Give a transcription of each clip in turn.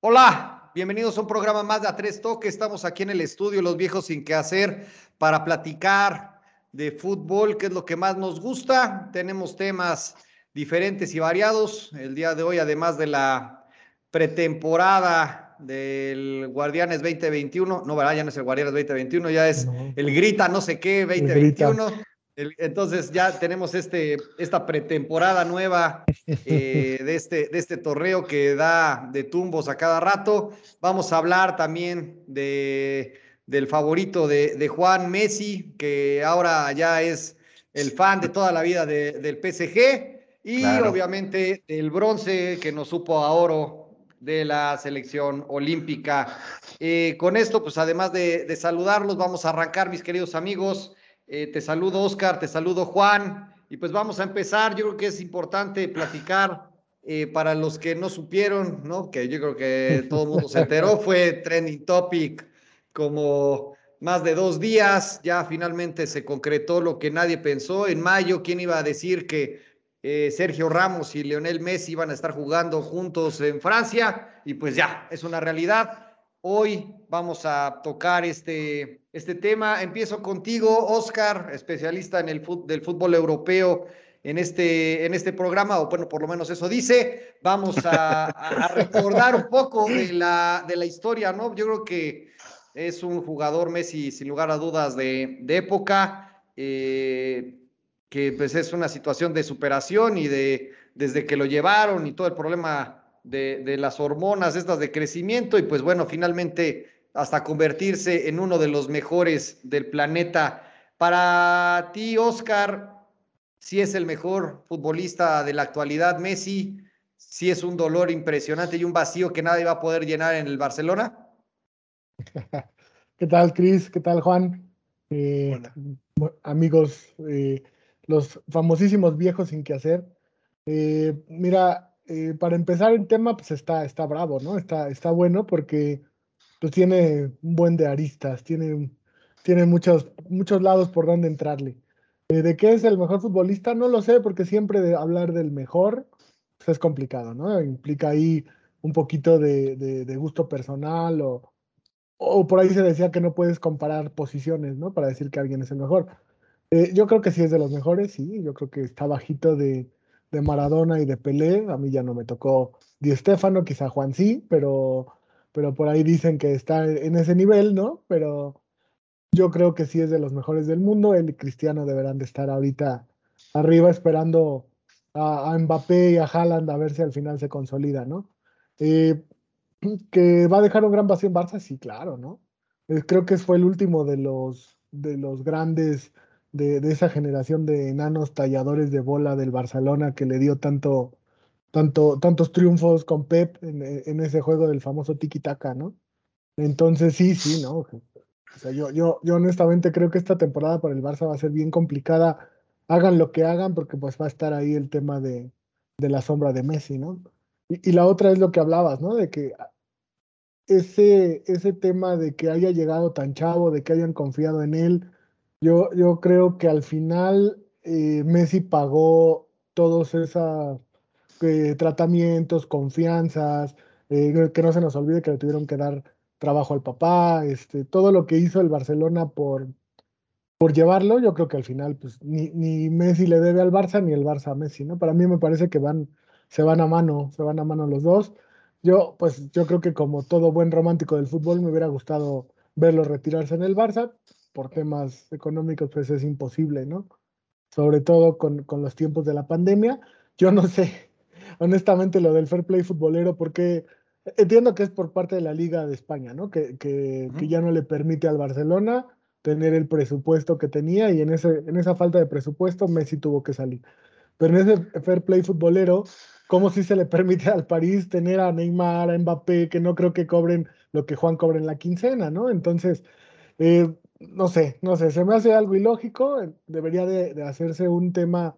Hola, bienvenidos a un programa más de A Tres Toques. Estamos aquí en el estudio, los viejos sin qué hacer, para platicar de fútbol, que es lo que más nos gusta. Tenemos temas diferentes y variados. El día de hoy, además de la pretemporada del Guardianes 2021, no, ¿verdad? Ya no es el Guardianes 2021, ya es el Grita no sé qué 2021. Entonces ya tenemos este, esta pretemporada nueva eh, de, este, de este torneo que da de tumbos a cada rato. Vamos a hablar también de, del favorito de, de Juan Messi, que ahora ya es el fan de toda la vida del PSG. Y obviamente el bronce que nos supo a oro de la selección olímpica. Eh, con esto, pues además de, de saludarlos, vamos a arrancar, mis queridos amigos. Eh, te saludo, Oscar, te saludo, Juan. Y pues vamos a empezar. Yo creo que es importante platicar eh, para los que no supieron, ¿no? Que yo creo que todo el mundo se enteró, fue trending topic como más de dos días. Ya finalmente se concretó lo que nadie pensó. En mayo, ¿quién iba a decir que eh, Sergio Ramos y Lionel Messi iban a estar jugando juntos en Francia? Y pues ya, es una realidad. Hoy vamos a tocar este, este tema. Empiezo contigo, Oscar, especialista en el del fútbol europeo en este, en este programa, o bueno, por lo menos eso dice. Vamos a, recordar un poco de la, de la historia, ¿no? Yo creo que es un jugador Messi, sin lugar a dudas, de, de época, eh, que pues es una situación de superación y de desde que lo llevaron y todo el problema de, las hormonas estas de crecimiento y pues bueno, finalmente hasta convertirse en uno de los mejores del planeta. Para ti, Oscar, si es el mejor futbolista de la actualidad, Messi, si es un dolor impresionante y un vacío que nadie va a poder llenar en el Barcelona. ¿Qué tal, Cris? ¿Qué tal, Juan? Eh, amigos, eh, los famosísimos viejos sin que hacer. Eh, mira, eh, para empezar el tema, pues está, está bravo, ¿no? Está, está bueno porque pues tiene un buen de aristas, tiene, tiene muchos, muchos lados por donde entrarle. Eh, ¿De qué es el mejor futbolista? No lo sé, porque siempre de hablar del mejor pues es complicado, ¿no? Implica ahí un poquito de, de, gusto personal o, o por ahí se decía que no puedes comparar posiciones, ¿no? Para decir que alguien es el mejor. Eh, yo creo que sí es de los mejores, sí, yo creo que está bajito de, de Maradona y de Pelé. A mí ya no me tocó Di Stefano, quizá Juan sí, pero, pero por ahí dicen que está en ese nivel, ¿no? Pero yo creo que sí es de los mejores del mundo. Él y Cristiano deberán de estar ahorita arriba esperando a, Mbappé y a Haaland a ver si al final se consolida, ¿no? Eh, que va a dejar un gran vacío en Barça, sí, claro, ¿no? Eh, creo que fue el último de los, de los grandes de, esa generación de enanos talladores de bola del Barcelona que le dio tanto, tanto, tantos triunfos con Pep en, ese juego del famoso tiki-taka, ¿no? Entonces, sí, sí, ¿no? Yo, yo, yo honestamente creo que esta temporada para el Barça va a ser bien complicada. Hagan lo que hagan, porque pues va a estar ahí el tema de, de la sombra de Messi, ¿no? Y, y, la otra es lo que hablabas, ¿no? De que ese, ese tema de que haya llegado tan chavo, de que hayan confiado en él, yo, yo creo que al final eh, Messi pagó todos esos eh, tratamientos, confianzas, eh, que no se nos olvide que le tuvieron que dar trabajo al papá, este, todo lo que hizo el Barcelona por, por llevarlo, yo creo que al final pues ni, ni Messi le debe al Barça ni el Barça a Messi, ¿no? Para mí me parece que van, se van a mano, se van a mano los dos. Yo, pues yo creo que como todo buen romántico del fútbol me hubiera gustado verlo retirarse en el Barça, por temas económicos, pues es imposible, ¿no? Sobre todo con, con los tiempos de la pandemia. Yo no sé, honestamente, lo del fair play futbolero, porque entiendo que es por parte de la Liga de España, ¿no? Que, que, que, ya no le permite al Barcelona tener el presupuesto que tenía y en, ese, en esa falta de presupuesto Messi tuvo que salir. Pero en ese fair play futbolero, ¿cómo si se le permite al París tener a Neymar, a Mbappé, que no creo que cobren lo que Juan cobra en la quincena, ¿no? Entonces, eh, no sé, no sé, se me hace algo ilógico, eh, debería de, hacerse un tema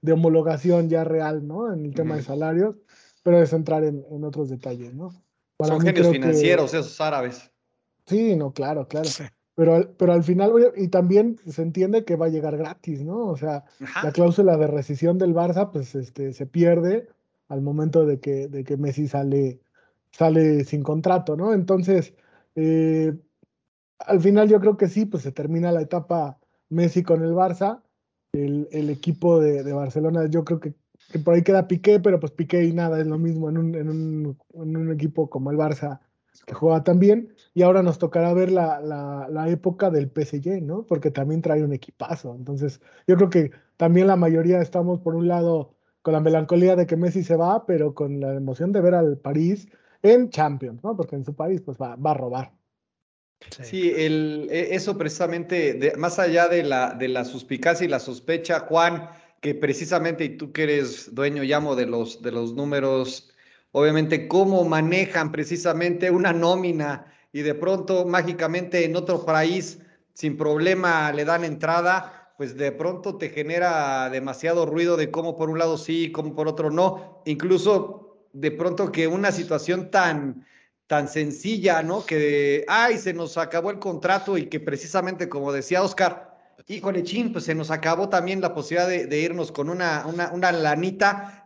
de homologación ya real, ¿no? En el tema de salarios, pero es entrar en, otros detalles, ¿no? Son genios financieros esos árabes. Sí, no, claro, claro. Pero, pero al final, y también se entiende que va a llegar gratis, ¿no? O sea, la cláusula de rescisión del Barça, pues este, se pierde al momento de que, de que Messi sale, sale sin contrato, ¿no? Entonces, eh, al final yo creo que sí, pues se termina la etapa Messi con el Barça. El, equipo de, Barcelona, yo creo que, por ahí queda Piqué, pero pues Piqué y nada, es lo mismo en un, en un, equipo como el Barça que juega también, y ahora nos tocará ver la, la, época del PSG, ¿no? Porque también trae un equipazo. Entonces, yo creo que también la mayoría estamos, por un lado, con la melancolía de que Messi se va, pero con la emoción de ver al París en Champions, ¿no? Porque en su país, pues va, va a robar. Sí, el, e, eso precisamente, más allá de la, de la suspicacia y la sospecha, Juan, que precisamente, y tú que eres dueño, llamo, de los, de los números obviamente cómo manejan precisamente una nómina y de pronto mágicamente en otro país sin problema le dan entrada, pues de pronto te genera demasiado ruido de cómo por un lado sí, cómo por otro no, incluso de pronto que una situación tan tan sencilla, ¿no? Que, ay, se nos acabó el contrato y que precisamente, como decía Oscar, híjole, chin, pues se nos acabó también la posibilidad de, de irnos con una, una, una lanita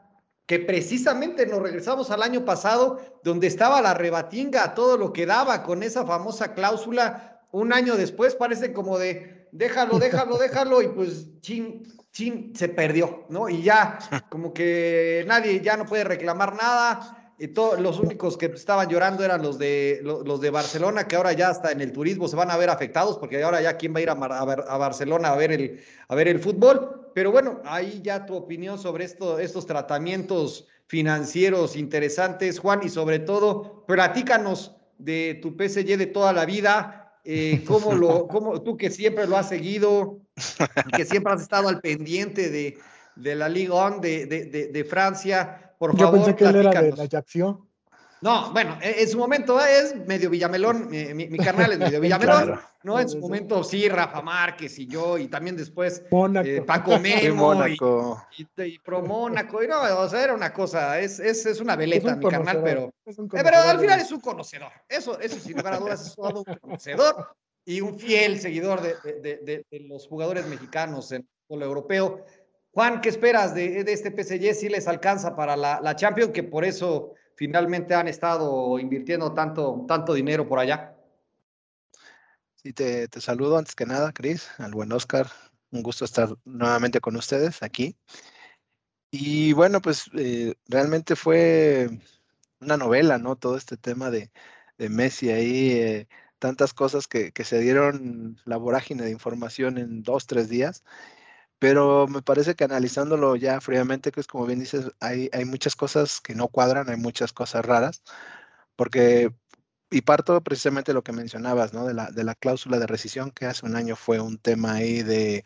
que precisamente nos regresamos al año pasado, donde estaba la rebatinga, todo lo que daba con esa famosa cláusula, un año después parece como de, déjalo, déjalo, déjalo, y pues chin, chin, se perdió, ¿no? Y ya, como que nadie ya no puede reclamar nada, y todos los únicos que estaban llorando eran los de, los, de Barcelona, que ahora ya hasta en el turismo se van a ver afectados, porque ahora ya quién va a ir a, a, Barcelona a ver, el, a ver el fútbol. Pero bueno, ahí ya tu opinión sobre esto, estos tratamientos financieros interesantes, Juan, y sobre todo, platícanos de tu PSG de toda la vida, eh, cómo lo, cómo, tú que siempre lo has seguido, que siempre has estado al pendiente de, de la Ligue 1 de, de, de Francia por Yo favor, pensé que él era de la Ajaccio. No, bueno, e, en su momento es medio Villamelón, mi, canal es medio Villamelón, ¿no? En su momento sí, Rafa Márquez y yo, y también después eh, Paco Memo Mónaco. Y, Pro Mónaco, y no, o sea, era una cosa, es, es, es una veleta mi canal, pero, eh, pero al final es un conocedor, eso, eso sin lugar a dudas es un conocedor y un fiel seguidor de, de, de, de los jugadores mexicanos en el europeo. Juan, ¿qué esperas de, este PSG si les alcanza para la, la, Champions, que por eso finalmente han estado invirtiendo tanto, tanto dinero por allá? Sí, te, saludo antes que nada, Cris, al buen Oscar. Un gusto estar nuevamente con ustedes aquí. Y bueno, pues eh, realmente fue una novela, ¿no? Todo este tema de, Messi ahí, eh, tantas cosas que, que, se dieron la vorágine de información en dos, tres días pero me parece que analizándolo ya fríamente, que es como bien dices, hay, hay muchas cosas que no cuadran, hay muchas cosas raras, porque, y parto precisamente lo que mencionabas, ¿no? De la, de la cláusula de rescisión, que hace un año fue un tema ahí de,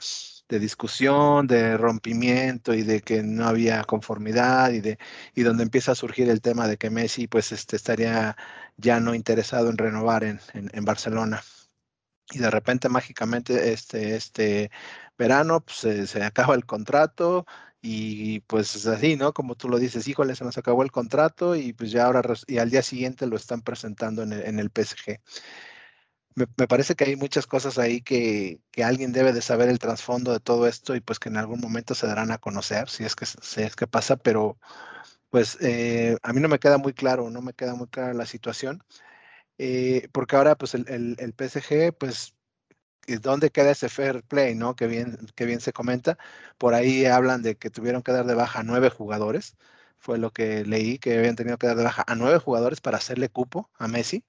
de discusión, de rompimiento y de que no había conformidad y de y donde empieza a surgir el tema de que Messi pues este, estaría ya no interesado en renovar en, en, en Barcelona y de repente mágicamente este, este verano pues, se, acaba el contrato y pues es así, ¿no? Como tú lo dices, híjole, se nos acabó el contrato y pues ya ahora, y al día siguiente lo están presentando en el, en el PSG. Me, parece que hay muchas cosas ahí que, que, alguien debe de saber el trasfondo de todo esto y pues que en algún momento se darán a conocer, si es que, si es que pasa, pero pues eh, a mí no me queda muy claro, no me queda muy clara la situación. Eh, porque ahora pues el, el, PSG pues ¿dónde queda ese fair play, no? Que bien, que bien se comenta. Por ahí hablan de que tuvieron que dar de baja a nueve jugadores. Fue lo que leí, que habían tenido que dar de baja a nueve jugadores para hacerle cupo a Messi,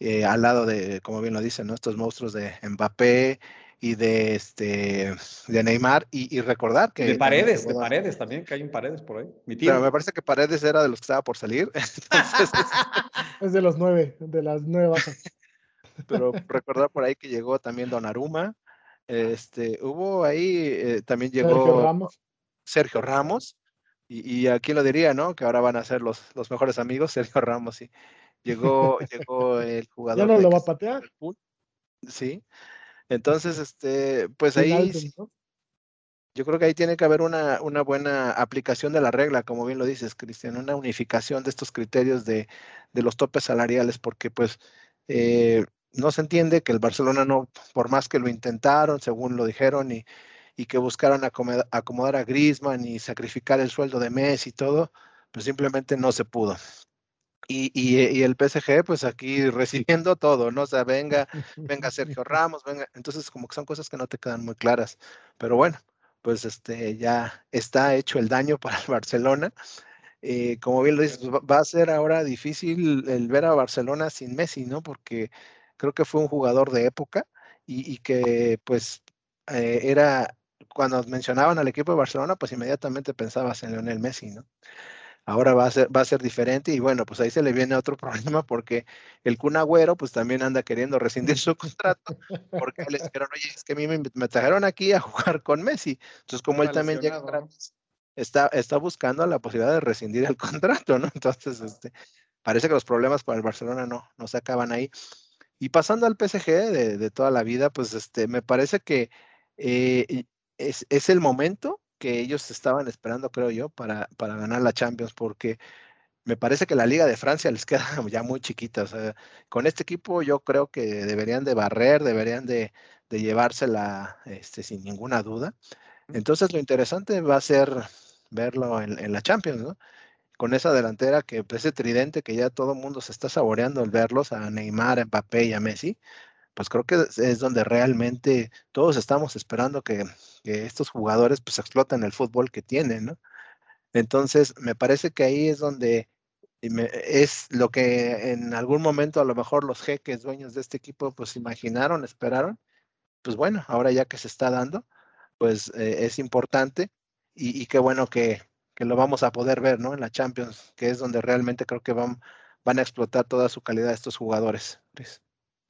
eh, al lado de, como bien lo dicen, ¿no? estos monstruos de Mbappé y de este de Neymar y, recordar que de paredes de paredes también que hay un paredes por ahí pero me parece que paredes era de los que estaba por salir es de los nueve de las nueve bajas pero recordar por ahí que llegó también Don Aruma. Este, hubo ahí, eh, también llegó Sergio Ramos. Sergio Ramos y, y, aquí lo diría, ¿no? Que ahora van a ser los, los mejores amigos, Sergio Ramos, sí. Llegó, llegó el jugador. ¿Ya no lo va a patear? Sí. Entonces, este, pues ahí. yo creo que ahí tiene que haber una, una, buena aplicación de la regla, como bien lo dices, Cristian, una unificación de estos criterios de, de los topes salariales, porque pues eh, no se entiende que el Barcelona no, por más que lo intentaron, según lo dijeron, y, y que buscaron acomodar, a Griezmann y sacrificar el sueldo de Messi y todo, pues simplemente no se pudo. Y, y, el PSG, pues aquí recibiendo todo, ¿no? O sea, venga, venga Sergio Ramos, venga. Entonces, como que son cosas que no te quedan muy claras. Pero bueno, pues este, ya está hecho el daño para el Barcelona. Eh, como bien lo dices, va a ser ahora difícil el ver a Barcelona sin Messi, ¿no? Porque creo que fue un jugador de época y, que pues eh, era, cuando mencionaban al equipo de Barcelona, pues inmediatamente pensabas en Lionel Messi, ¿no? Ahora va a ser, va a ser diferente y bueno, pues ahí se le viene otro problema porque el Kun Agüero pues también anda queriendo rescindir su contrato porque le dijeron, oye, es que a mí me, trajeron aquí a jugar con Messi. Entonces, como él también llega está, está buscando la posibilidad de rescindir el contrato, ¿no? Entonces, este, parece que los problemas para el Barcelona no, no se acaban ahí. Y pasando al PSG de, toda la vida, pues este, me parece que eh, es, es, el momento que ellos estaban esperando, creo yo, para, para ganar la Champions, porque me parece que la Liga de Francia les queda ya muy chiquita. O sea, con este equipo yo creo que deberían de barrer, deberían de, de llevársela este, sin ninguna duda. Entonces lo interesante va a ser verlo en, en la Champions, ¿no? con esa delantera que pues, ese tridente que ya todo el mundo se está saboreando al verlos, a Neymar, a Mbappé y a Messi, pues creo que es donde realmente todos estamos esperando que, estos jugadores pues exploten el fútbol que tienen, ¿no? Entonces, me parece que ahí es donde es lo que en algún momento a lo mejor los jeques dueños de este equipo pues imaginaron, esperaron. Pues bueno, ahora ya que se está dando, pues eh, es importante y, qué bueno que, lo vamos a poder ver, ¿no? En la Champions, que es donde realmente creo que van, van a explotar toda su calidad estos jugadores.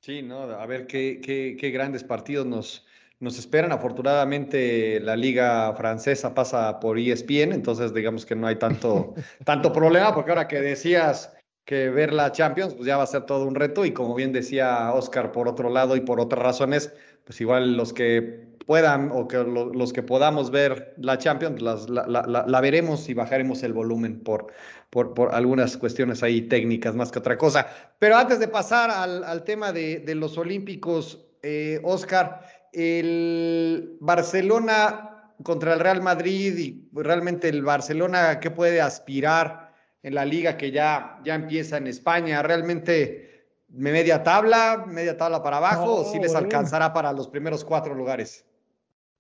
Sí, ¿no? A ver qué, qué, qué grandes partidos nos, nos esperan. Afortunadamente la liga francesa pasa por ESPN, entonces digamos que no hay tanto, tanto problema, porque ahora que decías que ver la Champions, pues ya va a ser todo un reto y como bien decía Oscar, por otro lado y por otras razones, pues igual los que puedan o que los que podamos ver la Champions, la, veremos y bajaremos el volumen por, por, algunas cuestiones ahí técnicas más que otra cosa. Pero antes de pasar al, tema de, los Olímpicos, eh, Oscar, el Barcelona contra el Real Madrid y realmente el Barcelona, ¿qué puede aspirar en la liga que ya, ya empieza en España? Realmente media tabla, media tabla para abajo, o si les alcanzará para los primeros cuatro lugares.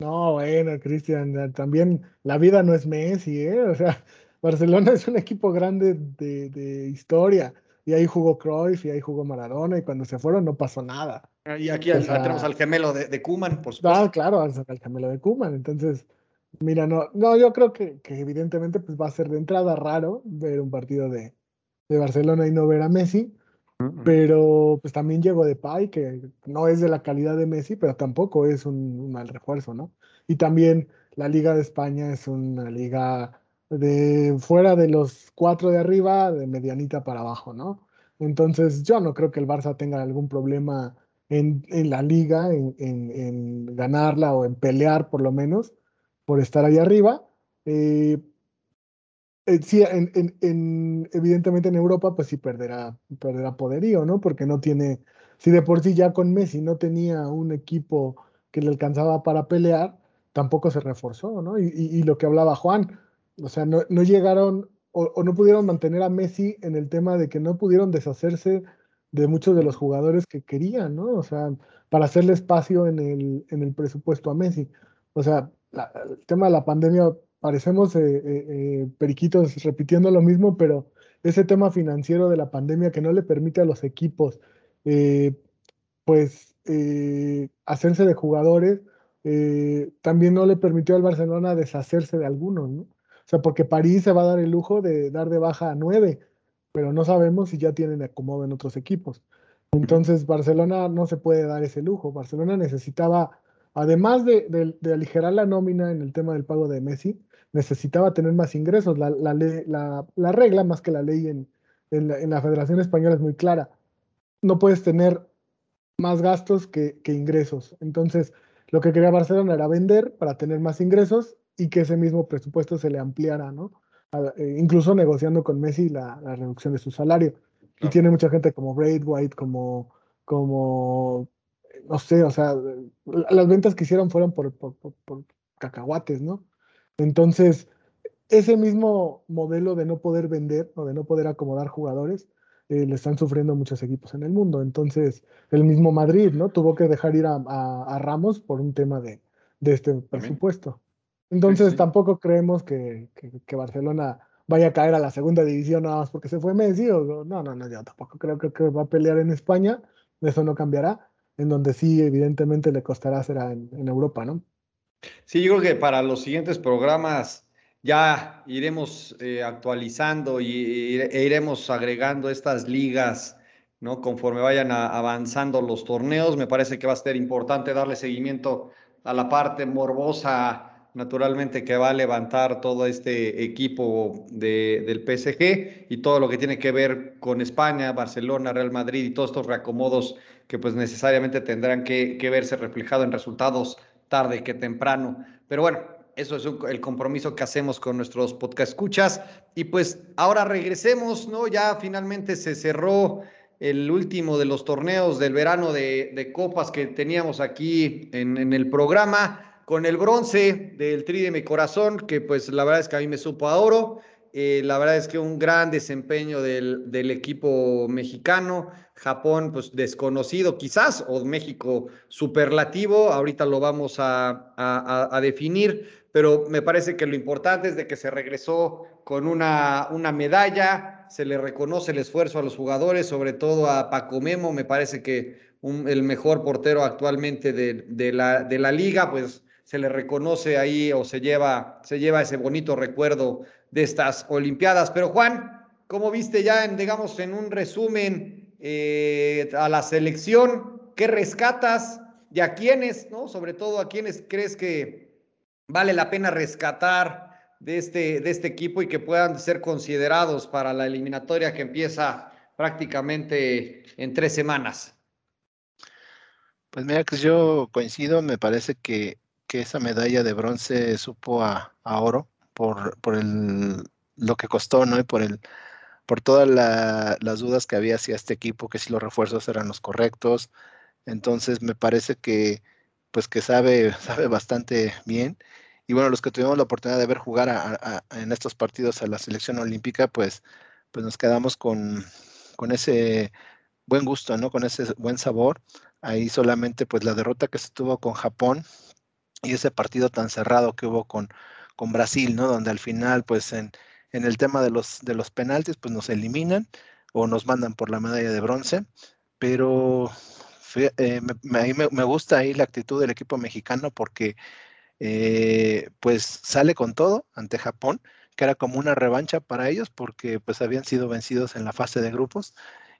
No, bueno, Cristian, también la vida no es Messi, ¿eh? O sea, Barcelona es un equipo grande de, historia. Y ahí jugó Cruyff y ahí jugó Maradona y cuando se fueron no pasó nada. Y aquí tenemos al gemelo de, de Kuman, por supuesto. Ah, claro, al, gemelo de Kuman. Entonces, mira, no, no yo creo que, que, evidentemente pues va a ser de entrada raro ver un partido de, de Barcelona y no ver a Messi. Pero pues también llegó de Pai, que no es de la calidad de Messi, pero tampoco es un, mal refuerzo, ¿no? Y también la Liga de España es una liga de fuera de los cuatro de arriba, de medianita para abajo, ¿no? Entonces yo no creo que el Barça tenga algún problema en, en la liga, en, en, en, ganarla o en pelear por lo menos por estar ahí arriba. Eh, eh, sí, en, evidentemente en Europa, pues sí perderá, perderá poderío, ¿no? Porque no tiene, si de por sí ya con Messi no tenía un equipo que le alcanzaba para pelear, tampoco se reforzó, ¿no? Y, lo que hablaba Juan, o sea, no, llegaron o, no pudieron mantener a Messi en el tema de que no pudieron deshacerse de muchos de los jugadores que querían, ¿no? O sea, para hacerle espacio en el, en el presupuesto a Messi. O sea, el tema de la pandemia parecemos eh, eh, eh, periquitos repitiendo lo mismo, pero ese tema financiero de la pandemia que no le permite a los equipos, pues, hacerse de jugadores, también no le permitió al Barcelona deshacerse de algunos, ¿no? O sea, porque París se va a dar el lujo de dar de baja a nueve, pero no sabemos si ya tienen acomodo en otros equipos. Entonces, Barcelona no se puede dar ese lujo. Barcelona necesitaba, además de, de aligerar la nómina en el tema del pago de Messi, necesitaba tener más ingresos. La, la, regla, más que la ley en, en, la, Federación Española es muy clara. No puedes tener más gastos que, ingresos. Entonces, lo que quería Barcelona era vender para tener más ingresos y que ese mismo presupuesto se le ampliara, ¿no? Eh, incluso negociando con Messi la, reducción de su salario. Y tiene mucha gente como White, como, como, no sé, o sea, las ventas que hicieron fueron por, por, por cacahuates, ¿no? Entonces, ese mismo modelo de no poder vender o de no poder acomodar jugadores, eh, le están sufriendo muchos equipos en el mundo. Entonces, el mismo Madrid, ¿no? Tuvo que dejar ir a, Ramos por un tema de, este presupuesto. Entonces, tampoco creemos que, Barcelona vaya a caer a la segunda división nada más porque se fue Messi. O, no, no, no, yo tampoco creo que, va a pelear en España. Eso no cambiará. En donde sí, evidentemente, le costará será en, Europa, ¿no? Sí, yo creo que para los siguientes programas ya iremos eh, actualizando y, e iremos agregando estas ligas, ¿no? Conforme vayan avanzando los torneos, me parece que va a ser importante darle seguimiento a la parte morbosa, naturalmente, que va a levantar todo este equipo del PSG y todo lo que tiene que ver con España, Barcelona, Real Madrid y todos estos reacomodos que pues necesariamente tendrán que, que verse reflejado en resultados tarde que temprano. Pero bueno, eso es el compromiso que hacemos con nuestros podcast escuchas. Y pues ahora regresemos, ¿no? Ya finalmente se cerró el último de los torneos del verano de, copas que teníamos aquí en, el programa, con el bronce del Tri de mi corazón, que pues la verdad es que a mí me supo a oro. Eh, la verdad es que un gran desempeño del, equipo mexicano. Japón, pues desconocido quizás, o México superlativo. Ahorita lo vamos a, definir pero me parece que lo importante es de que se regresó con una, medalla, se le reconoce el esfuerzo a los jugadores, sobre todo a Paco Memo, me parece que el mejor portero actualmente de la liga, pues se le reconoce ahí o se lleva, se lleva ese bonito recuerdo de estas Olimpiadas. Pero Juan, ¿cómo viste ya, en, digamos, en un resumen eh, a la selección? ¿Qué rescatas? ¿Y a quiénes, no? Sobre todo a quiénes crees que, vale la pena rescatar de este, de este equipo y que puedan ser considerados para la eliminatoria que empieza prácticamente en tres semanas? Pues mira, que yo coincido, me parece que, esa medalla de bronce supo a, oro por, por el, lo que costó, ¿no? Y por el, por todas las dudas que había hacia este equipo, que si los refuerzos eran los correctos. Entonces me parece que, pues que sabe, sabe bastante bien y bueno, los que tuvimos la oportunidad de ver jugar en estos partidos a la selección olímpica, pues, pues nos quedamos con, con ese buen gusto, ¿no? Con ese buen sabor. Ahí solamente pues la derrota que se tuvo con Japón y ese partido tan cerrado que hubo con, con Brasil, ¿no? Donde al final pues en, en el tema de los, de los penaltis pues nos eliminan o nos mandan por la medalla de bronce, pero eh, me, gusta ahí la actitud del equipo mexicano porque eh, pues sale con todo ante Japón, que era como una revancha para ellos porque pues habían sido vencidos en la fase de grupos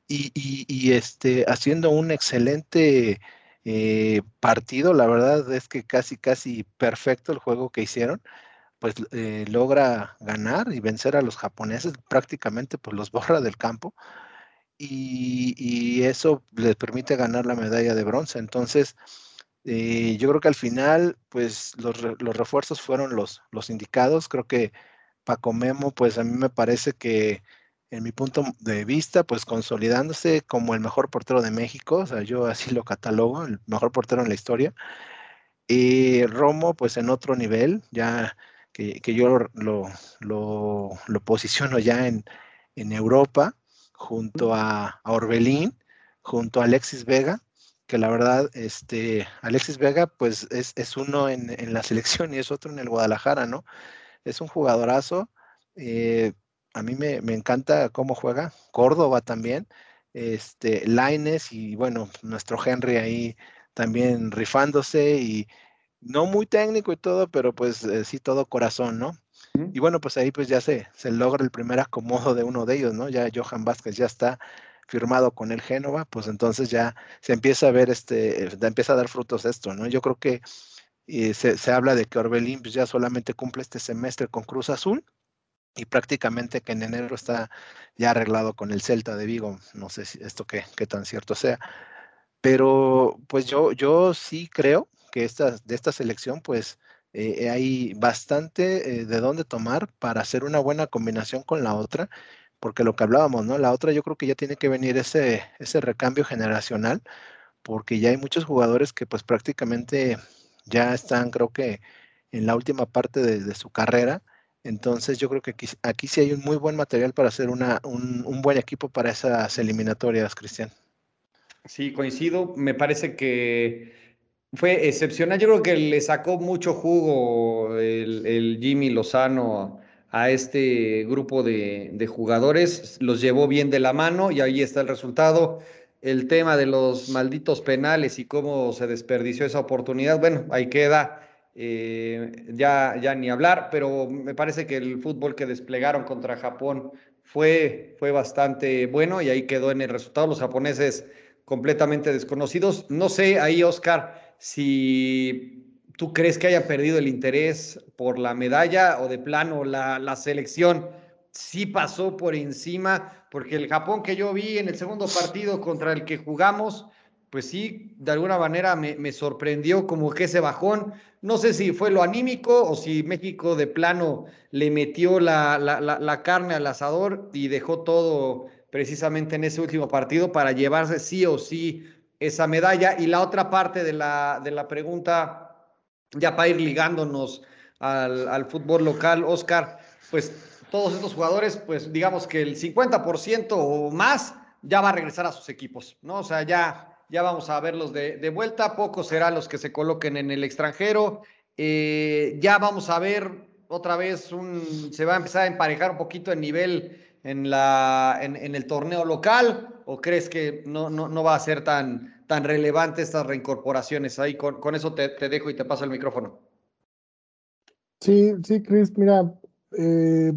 y, este, haciendo un excelente eh, partido, la verdad es que casi, casi perfecto el juego que hicieron pues eh, logra ganar y vencer a los japoneses, prácticamente pues los borra del campo y, eso les permite ganar la medalla de bronce. Entonces, eh, yo creo que al final, pues los, refuerzos fueron los, los indicados. Creo que Paco Memo, pues a mí me parece que en mi punto de vista, pues consolidándose como el mejor portero de México, o sea, yo así lo catalogo, el mejor portero en la historia. Y Romo, pues en otro nivel, ya que, yo lo, lo, posiciono ya en, en Europa, junto a, a Orbelín, junto a Alexis Vega, que la verdad, este, Alexis Vega, pues es, uno en, la selección y es otro en el Guadalajara, ¿no? Es un jugadorazo. Eh, a mí me, encanta cómo juega. Córdoba también. Este, Laines y bueno, nuestro Henry ahí también rifándose y no muy técnico y todo, pero pues eh, sí todo corazón, ¿no? Y bueno, pues ahí pues ya se, se logra el primer acomodo de uno de ellos, ¿no? Ya Johan Vázquez ya está firmado con el Génova, pues entonces ya se empieza a ver, este, empieza a dar frutos esto, ¿no? Yo creo que eh, se, habla de que Orbelín pues, ya solamente cumple este semestre con Cruz Azul y prácticamente que en enero está ya arreglado con el Celta de Vigo, no sé si esto qué, qué tan cierto sea, pero pues yo, yo sí creo que esta, de esta selección, pues eh, hay bastante de dónde tomar para hacer una buena combinación con la otra, porque lo que hablábamos, ¿no? La otra yo creo que ya tiene que venir ese, ese recambio generacional, porque ya hay muchos jugadores que pues prácticamente ya están, creo que en la última parte de, su carrera. Entonces yo creo que aquí, sí hay un muy buen material para hacer una, un, buen equipo para esas eliminatorias, Cristian. Sí, coincido. Me parece que fue excepcional. Yo creo que le sacó mucho jugo el, Jimmy Lozano a este grupo de, jugadores. Los llevó bien de la mano y ahí está el resultado. El tema de los malditos penales y cómo se desperdició esa oportunidad, bueno, ahí queda eh, ya, ya ni hablar, pero me parece que el fútbol que desplegaron contra Japón fue, fue bastante bueno y ahí quedó en el resultado. Los japoneses completamente desconocidos. No sé ahí, Oscar, si tú crees que haya perdido el interés por la medalla o de plano la, la selección sí pasó por encima, porque el Japón que yo vi en el segundo partido contra el que jugamos, pues sí, de alguna manera me, sorprendió como que ese bajón. No sé si fue lo anímico o si México de plano le metió la, la, carne al asador y dejó todo precisamente en ese último partido para llevarse sí o sí esa medalla. Y la otra parte de la, de la pregunta, ya para ir ligándonos al, al fútbol local, Oscar, pues todos estos jugadores, pues digamos que el 50% o más ya va a regresar a sus equipos, ¿no? O sea, ya ya vamos a verlos de, vuelta, pocos serán los que se coloquen en el extranjero, eh, ya vamos a ver otra vez, un, se va a empezar a emparejar un poquito el nivel en, la, en, el torneo local, o crees que no, no, no, va a ser tan, tan relevante estas reincorporaciones? Ahí con, con eso te, te, dejo y te paso el micrófono. Sí, sí, Chris, mira, eh,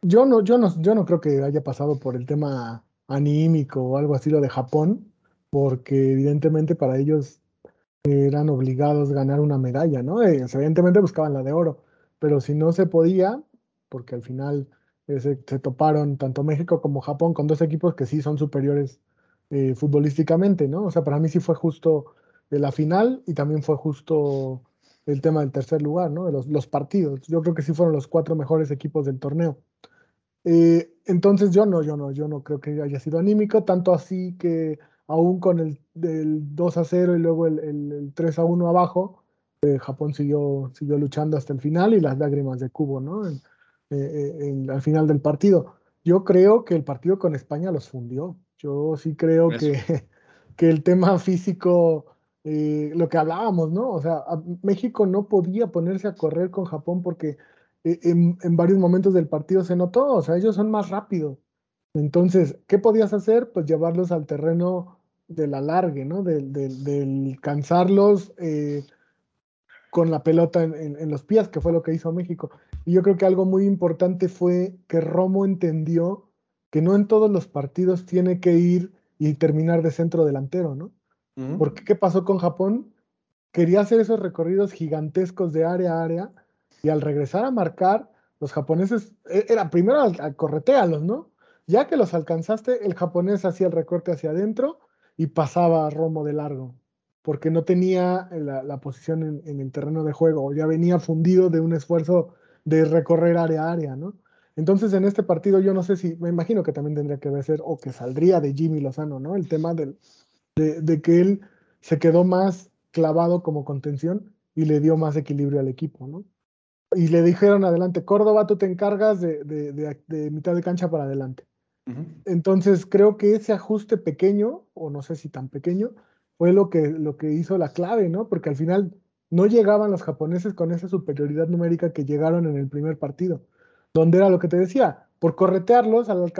yo, no, yo, no, yo no creo que haya pasado por el tema anímico o algo así lo de Japón porque evidentemente para ellos eran obligados a ganar una medalla, ¿no? Eh, evidentemente buscaban la de oro, pero si no se podía, porque al final eh, se, toparon tanto México como Japón con dos equipos que sí son superiores eh, futbolísticamente, ¿no? O sea, para mí sí fue justo la final y también fue justo el tema del tercer lugar, ¿no? De los, los partidos. Yo creo que sí fueron los cuatro mejores equipos del torneo. entonces yo no, yo no, yo no creo que haya sido anímico, tanto así que aún con el, 2 a 0 y luego el, 3 a 1 abajo, eh, Japón siguió, siguió luchando hasta el final y las lágrimas de Cubo, ¿no? Eh, eh, al final del partido. Yo creo que el partido con España los fundió. Yo sí creo que, que el tema físico, lo que hablábamos, ¿no? O sea, México no podía ponerse a correr con Japón porque en, en, varios momentos del partido se notó, o sea, ellos son más rápidos. Entonces, ¿qué podías hacer? Pues llevarlos al terreno del alargue, ¿no? Del, cansarlos eh, con la pelota en, los pies, que fue lo que hizo México. Y yo creo que algo muy importante fue que Romo entendió que no en todos los partidos tiene que ir y terminar de centro delantero, ¿no? Porque ¿qué pasó con Japón? Quería hacer esos recorridos gigantescos de área a área y al regresar a marcar, los japoneses, e, era primero al, corretealos, ¿no? Ya que los alcanzaste, el japonés hacía el recorte hacia adentro y pasaba a Romo de largo, porque no tenía la, posición en, el terreno de juego, ya venía fundido de un esfuerzo de recorrer área a área, ¿no? Entonces en este partido yo no sé si, me imagino que también tendría que ser, o que saldría de Jimmy Lozano, ¿no? El tema del, de, que él se quedó más clavado como contención y le dio más equilibrio al equipo, ¿no? Y le dijeron adelante, Córdoba, tú te encargas de, de mitad de cancha para adelante. Entonces creo que ese ajuste pequeño, o no sé si tan pequeño, fue lo que, lo que hizo la clave, ¿no? Porque al final no llegaban los japoneses con esa superioridad numérica que llegaron en el primer partido, donde era lo que te decía, por corretearlos, al,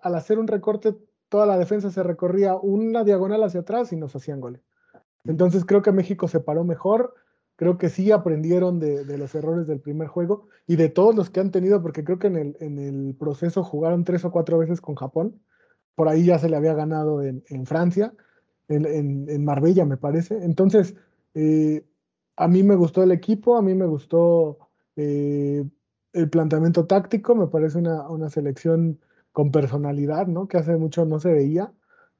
al hacer un recorte, toda la defensa se recorría una diagonal hacia atrás y nos hacían goles. Entonces creo que México se paró mejor, creo que sí aprendieron de, los errores del primer juego y de todos los que han tenido, porque creo que en el, en el proceso jugaron tres o cuatro veces con Japón. Por ahí ya se le había ganado en, Francia, en, Marbella, me parece. Entonces, eh, a mí me gustó el equipo, a mí me gustó eh, el planteamiento táctico, me parece una, selección con personalidad, ¿no? Que hace mucho no se veía.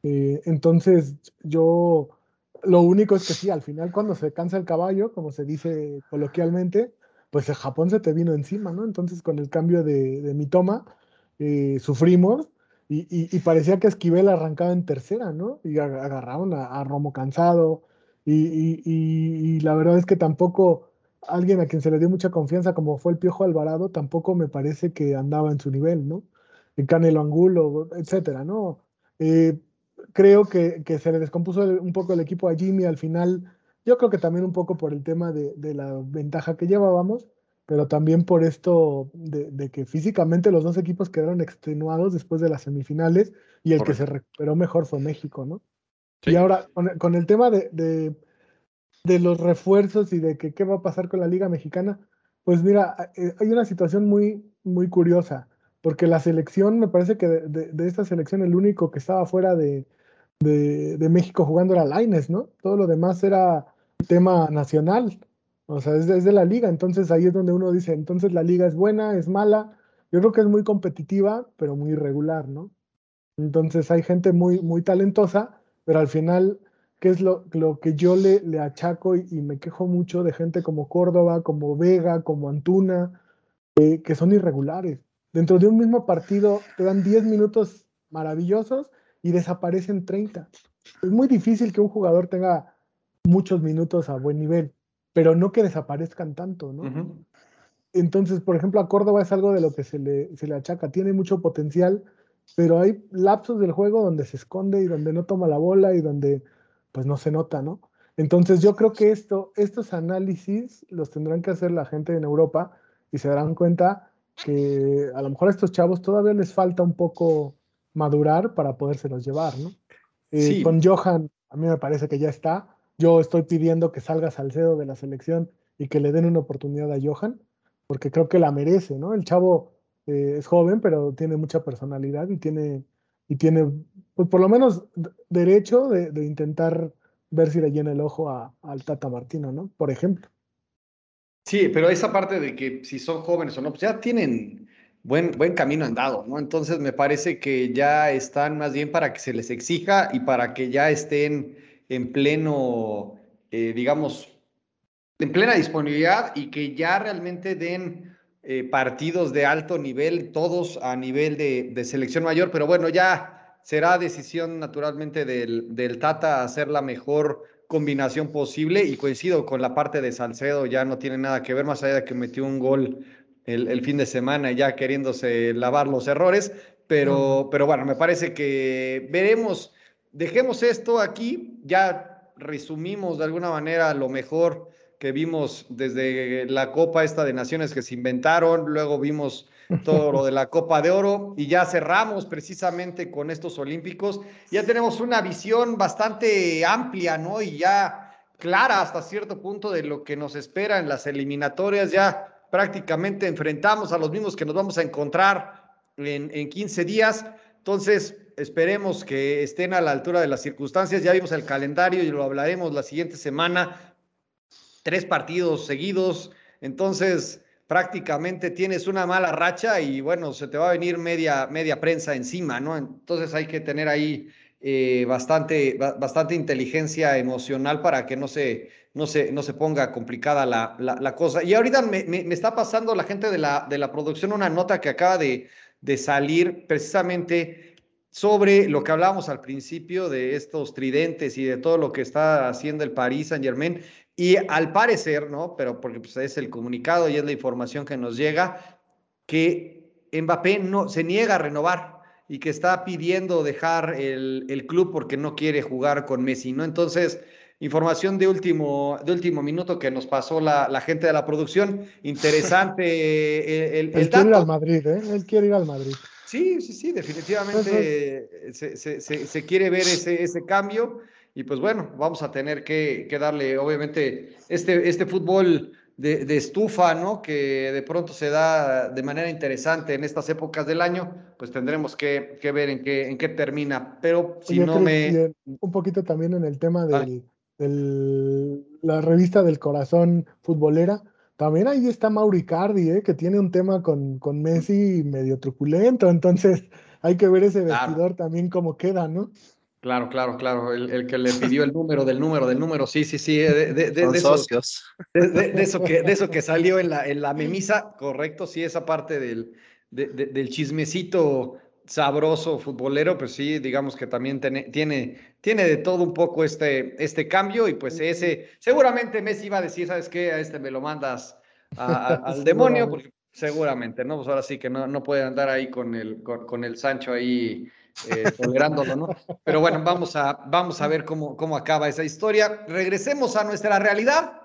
Eh, entonces, yo lo único es que sí, al final cuando se cansa el caballo, como se dice coloquialmente, pues el Japón se te vino encima, ¿no? Entonces con el cambio de, de mi toma, eh, sufrimos y, parecía que Esquivel arrancaba en tercera, ¿no? Y agarraron a, Romo cansado y, la verdad es que tampoco alguien a quien se le dio mucha confianza como fue el Piojo Alvarado, tampoco me parece que andaba en su nivel, ¿no? El Canelo Angulo, etcétera, ¿no? Eh, creo que, que, se le descompuso un poco el equipo a Jimmy al final, yo creo que también un poco por el tema de, de la ventaja que llevábamos, pero también por esto de, que físicamente los dos equipos quedaron extenuados después de las semifinales y el que se recuperó mejor fue México, ¿no? Y ahora, con, el tema de, de, los refuerzos y de que qué va a pasar con la Liga Mexicana, pues mira, eh, hay una situación muy, muy curiosa, porque la selección, me parece que de, esta selección el único que estaba fuera de, México jugando era Laines, ¿no? Todo lo demás era tema nacional. O sea, es de, la liga, entonces ahí es donde uno dice, entonces la liga es buena, es mala. Yo creo que es muy competitiva, pero muy irregular, ¿no? Entonces hay gente muy, muy talentosa, pero al final, ¿qué es lo, que yo le, le achaco y, me quejo mucho de gente como Córdoba, como Vega, como Antuna, eh, que son irregulares? Dentro de un mismo partido te dan 10 minutos maravillosos y desaparecen 30. Es muy difícil que un jugador tenga muchos minutos a buen nivel pero no que desaparezcan tanto, ¿no? Entonces, por ejemplo, a Córdoba es algo de lo que se le, se le achaca, tiene mucho potencial, pero hay lapsos del juego donde se esconde y donde no toma la bola y donde pues no se nota, ¿no? Entonces yo creo que esto, estos análisis los tendrán que hacer la gente en Europa y se darán cuenta que a lo mejor a estos chavos todavía les falta un poco madurar para podérselos llevar, ¿no? Eh, con Johan, a mí me parece que ya está, yo estoy pidiendo que salga Salcedo de la selección y que le den una oportunidad a Johan, porque creo que la merece, ¿no? El chavo eh, es joven, pero tiene mucha personalidad y tiene, y tiene pues por lo menos derecho de, intentar ver si le llena el ojo a, al Tata Martino, ¿no? Por ejemplo. Sí, pero esa parte de que si son jóvenes o no, pues ya tienen buen, buen camino andado, ¿no? Entonces me parece que ya están más bien para que se les exija y para que ya estén en pleno, eh, digamos, en plena disponibilidad y que ya realmente den eh, partidos de alto nivel, todos a nivel de, selección mayor, pero bueno, ya será decisión naturalmente del, del Tata hacer la mejor combinación posible y coincido con la parte de Salcedo, ya no tiene nada que ver más allá de que metió un gol el, el fin de semana ya queriéndose lavar los errores, pero, pero bueno, me parece que veremos dejemos esto aquí, ya resumimos de alguna manera lo mejor que vimos desde la Copa esta de Naciones que se inventaron, luego vimos todo lo de la Copa de Oro y ya cerramos precisamente con estos Olímpicos. Ya tenemos una visión bastante amplia, ¿no? Y ya clara hasta cierto punto de lo que nos espera en las eliminatorias. Ya prácticamente enfrentamos a los mismos que nos vamos a encontrar en, en 15 días. Entonces, esperemos que estén a la altura de las circunstancias. Ya vimos el calendario y lo hablaremos la siguiente semana. Tres partidos seguidos. Entonces, prácticamente tienes una mala racha y bueno, se te va a venir media, media prensa encima, ¿no? Entonces hay que tener ahí eh, bastante, bastante inteligencia emocional para que no se, no se, no se ponga complicada la, la, cosa. Y ahorita me, me, está pasando la gente de la, de la producción una nota que acaba de, de salir precisamente sobre lo que hablábamos al principio de estos tridentes y de todo lo que está haciendo el Paris Saint Germain. Y al parecer, ¿no? Pero porque pues, es el comunicado y es la información que nos llega, que Mbappé no, se niega a renovar y que está pidiendo dejar el, el club porque no quiere jugar con Messi, ¿no? Entonces, información de último, de último minuto que nos pasó la, la gente de la producción. Interesante el, el, Él quiere ir al Madrid, ¿eh? Él quiere ir al Madrid. Sí, sí, sí, definitivamente se, se, se, quiere ver ese, ese cambio y pues bueno, vamos a tener que, que darle, obviamente, este, este fútbol de, de, estufa, ¿no? Que de pronto se da de manera interesante en estas épocas del año, pues tendremos que, que ver en qué, en qué termina. Pero si no me... Un poquito también en el tema de la revista del corazón futbolera también ahí está Mauricardi, ¿eh? que tiene un tema con, con Messi medio truculento, entonces hay que ver ese vestidor también cómo queda, ¿no? Claro, claro, claro. El, que le pidió el número del número del número. Sí, sí, sí. De, de, de, socios. De, eso que, de eso que salió en la, en la memisa, correcto. Sí, esa parte del, del chismecito sabroso futbolero, pues sí, digamos que también tiene, tiene, tiene de todo un poco este, este cambio. Y pues ese, seguramente Messi iba a decir, ¿sabes qué? A este me lo mandas al demonio, porque seguramente, ¿no? Pues ahora sí que no, no puede andar ahí con el, con el Sancho ahí eh, ¿no? Pero bueno, vamos a, vamos a ver cómo, cómo acaba esa historia. Regresemos a nuestra realidad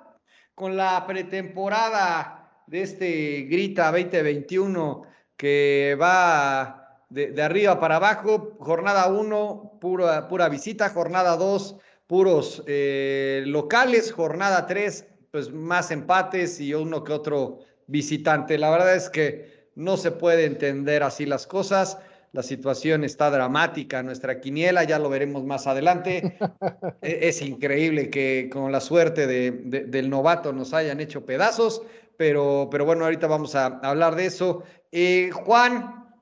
con la pretemporada de este Grita 2021 que va de, arriba para abajo. Jornada 1, pura, pura visita. Jornada 2, puros eh, locales. Jornada 3, pues más empates y uno que otro visitante. La verdad es que no se puede entender así las cosas la situación está dramática, nuestra quiniela, ya lo veremos más adelante. E-, es, increíble que con la suerte de, del novato nos hayan hecho pedazos, pero, pero bueno, ahorita vamos a hablar de eso. Eh, Juan,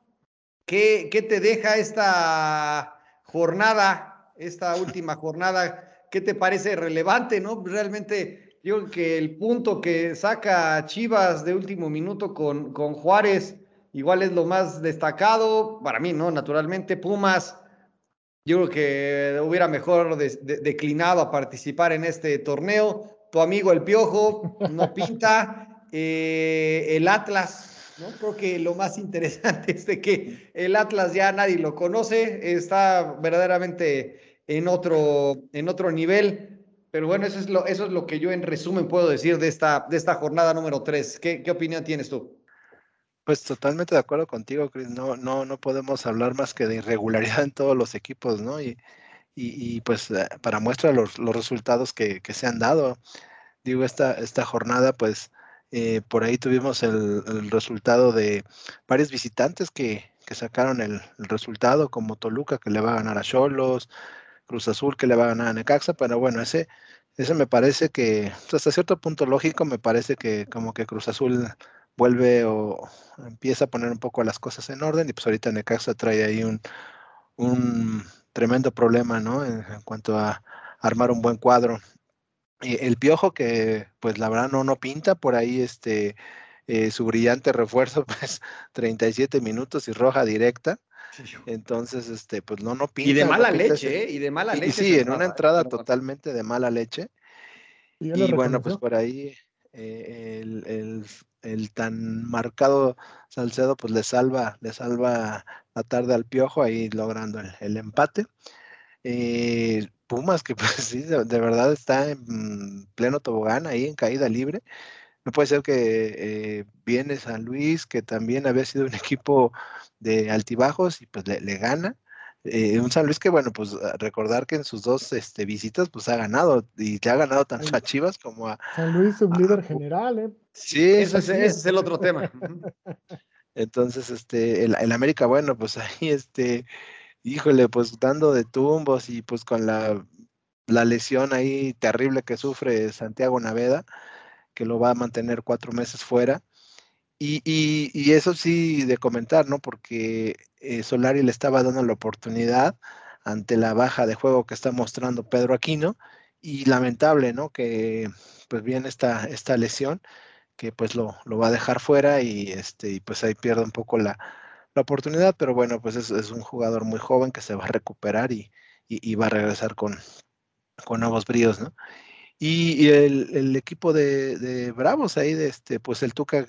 ¿qué, ¿qué te deja esta jornada, esta última jornada? ¿Qué te parece relevante, no? Realmente yo creo que el punto que saca Chivas de último minuto con, con Juárez igual es lo más destacado, para mí, ¿no? Naturalmente, Pumas, yo creo que hubiera mejor declinado a participar en este torneo. Tu amigo el Piojo no pinta. Eh, el Atlas, ¿no? Creo que lo más interesante es de que el Atlas ya nadie lo conoce, está verdaderamente en otro, en otro nivel. Pero bueno, eso es, lo, eso es lo que yo en resumen puedo decir de esta, de esta jornada número 3. ¿Qué, ¿Qué opinión tienes tú? Pues totalmente de acuerdo contigo, Chris. No, no, no podemos hablar más que de irregularidad en todos los equipos, ¿no? Y, y, pues eh, para muestra los, los resultados que, que, se han dado. Digo, esta, esta jornada, pues eh, por ahí tuvimos el, el, resultado de varios visitantes que, que sacaron el, el, resultado, como Toluca, que le va a ganar a Cholos, Cruz Azul, que le va a ganar a Necaxa, pero bueno, ese, ese me parece que, pues, hasta cierto punto lógico, me parece que como que Cruz Azul vuelve o empieza a poner un poco las cosas en orden y pues ahorita Necaxa trae ahí un, un tremendo problema, ¿no? En, cuanto a armar un buen cuadro. Y el piojo que pues la verdad no, no pinta por ahí este eh, su brillante refuerzo, pues 37 minutos y roja directa. Entonces, este, pues no, no pinta. Y de mala leche, ¿eh? Y de mala leche. sí, en una entrada totalmente de mala leche. Y, bueno, pues por ahí eh, el, el tan marcado Salcedo pues le salva, le salva la tarde al piojo ahí logrando el, empate. Eh, Pumas que pues sí, de, verdad está en pleno tobogán ahí en caída libre. No puede ser que eh, viene San Luis, que también había sido un equipo de altibajos y pues le, le gana. Eh, un San Luis que, bueno, pues recordar que en sus dos este, visitas, pues ha ganado y te ha ganado tanto a Chivas como a. San Luis, líder general, ¿eh? Sí, ese, es, el otro tema. Entonces, este, el, el, América, bueno, pues ahí, este, híjole, pues dando de tumbos y pues con la, la lesión ahí terrible que sufre Santiago Naveda, que lo va a mantener cuatro meses fuera. Y, y, y, eso sí de comentar, ¿no? Porque eh, Solari le estaba dando la oportunidad ante la baja de juego que está mostrando Pedro Aquino y lamentable, ¿no? Que pues viene esta, esta lesión que pues lo, lo va a dejar fuera y, este, y pues ahí pierde un poco la, la oportunidad, pero bueno, pues es, un jugador muy joven que se va a recuperar y, y, y va a regresar con, con nuevos bríos, ¿no? Y, el, el, equipo de, de, Bravos ahí, de este, pues el Tuca